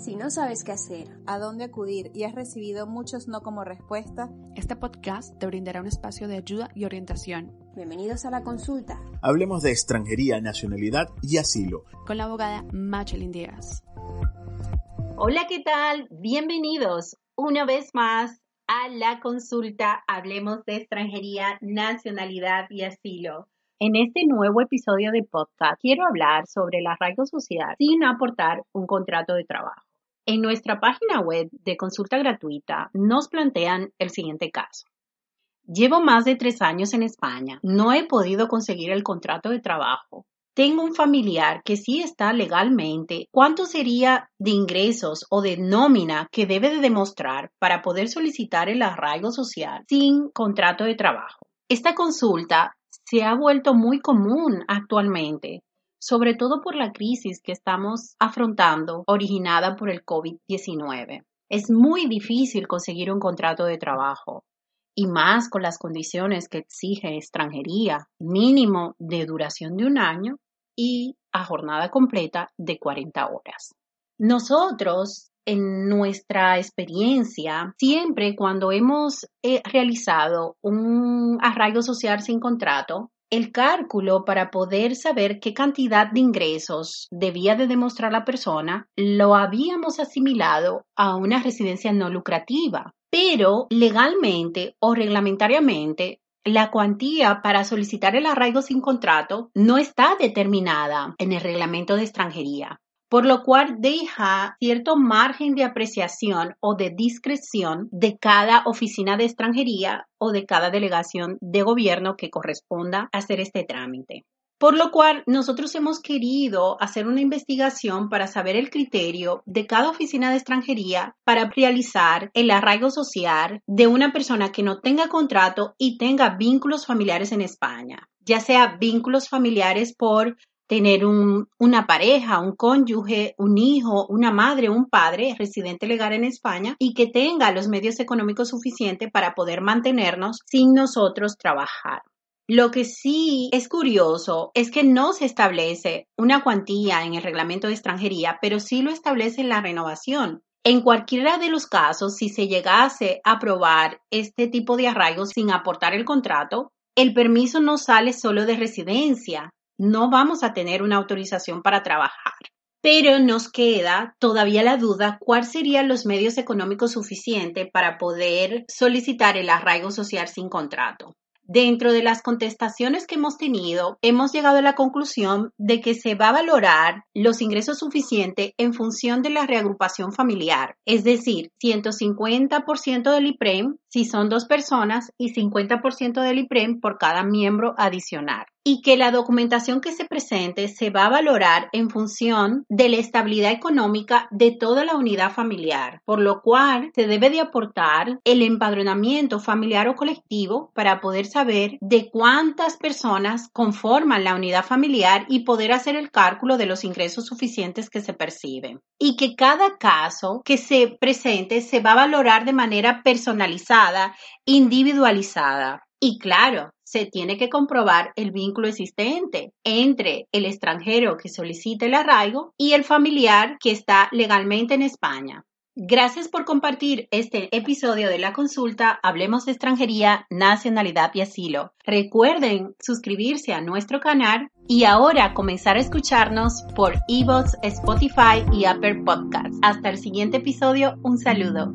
Si no sabes qué hacer, a dónde acudir y has recibido muchos no como respuesta, este podcast te brindará un espacio de ayuda y orientación. Bienvenidos a la consulta. Hablemos de extranjería, nacionalidad y asilo. Con la abogada Machelin Díaz. Hola, ¿qué tal? Bienvenidos una vez más a la consulta. Hablemos de extranjería, nacionalidad y asilo. En este nuevo episodio de podcast quiero hablar sobre el arraigo social sin aportar un contrato de trabajo. En nuestra página web de consulta gratuita nos plantean el siguiente caso. Llevo más de tres años en España. No he podido conseguir el contrato de trabajo. Tengo un familiar que sí está legalmente. ¿Cuánto sería de ingresos o de nómina que debe de demostrar para poder solicitar el arraigo social sin contrato de trabajo? Esta consulta se ha vuelto muy común actualmente sobre todo por la crisis que estamos afrontando originada por el COVID-19. Es muy difícil conseguir un contrato de trabajo y más con las condiciones que exige extranjería, mínimo de duración de un año y a jornada completa de 40 horas. Nosotros, en nuestra experiencia, siempre cuando hemos eh, realizado un arraigo social sin contrato, el cálculo para poder saber qué cantidad de ingresos debía de demostrar la persona lo habíamos asimilado a una residencia no lucrativa, pero legalmente o reglamentariamente la cuantía para solicitar el arraigo sin contrato no está determinada en el reglamento de extranjería por lo cual deja cierto margen de apreciación o de discreción de cada oficina de extranjería o de cada delegación de gobierno que corresponda hacer este trámite. Por lo cual, nosotros hemos querido hacer una investigación para saber el criterio de cada oficina de extranjería para realizar el arraigo social de una persona que no tenga contrato y tenga vínculos familiares en España, ya sea vínculos familiares por tener una pareja, un cónyuge, un hijo, una madre, un padre residente legal en España y que tenga los medios económicos suficientes para poder mantenernos sin nosotros trabajar. Lo que sí es curioso es que no se establece una cuantía en el reglamento de extranjería, pero sí lo establece en la renovación. En cualquiera de los casos, si se llegase a aprobar este tipo de arraigo sin aportar el contrato, el permiso no sale solo de residencia, no vamos a tener una autorización para trabajar. Pero nos queda todavía la duda cuáles serían los medios económicos suficientes para poder solicitar el arraigo social sin contrato. Dentro de las contestaciones que hemos tenido, hemos llegado a la conclusión de que se va a valorar los ingresos suficientes en función de la reagrupación familiar, es decir, 150% del IPREM si son dos personas y 50% del IPREM por cada miembro adicional y que la documentación que se presente se va a valorar en función de la estabilidad económica de toda la unidad familiar, por lo cual se debe de aportar el empadronamiento familiar o colectivo para poder saber de cuántas personas conforman la unidad familiar y poder hacer el cálculo de los ingresos suficientes que se perciben. Y que cada caso que se presente se va a valorar de manera personalizada, individualizada. Y claro, se tiene que comprobar el vínculo existente entre el extranjero que solicita el arraigo y el familiar que está legalmente en España. Gracias por compartir este episodio de la consulta Hablemos de extranjería, nacionalidad y asilo. Recuerden suscribirse a nuestro canal y ahora comenzar a escucharnos por Evox, Spotify y Apple Podcasts. Hasta el siguiente episodio, un saludo.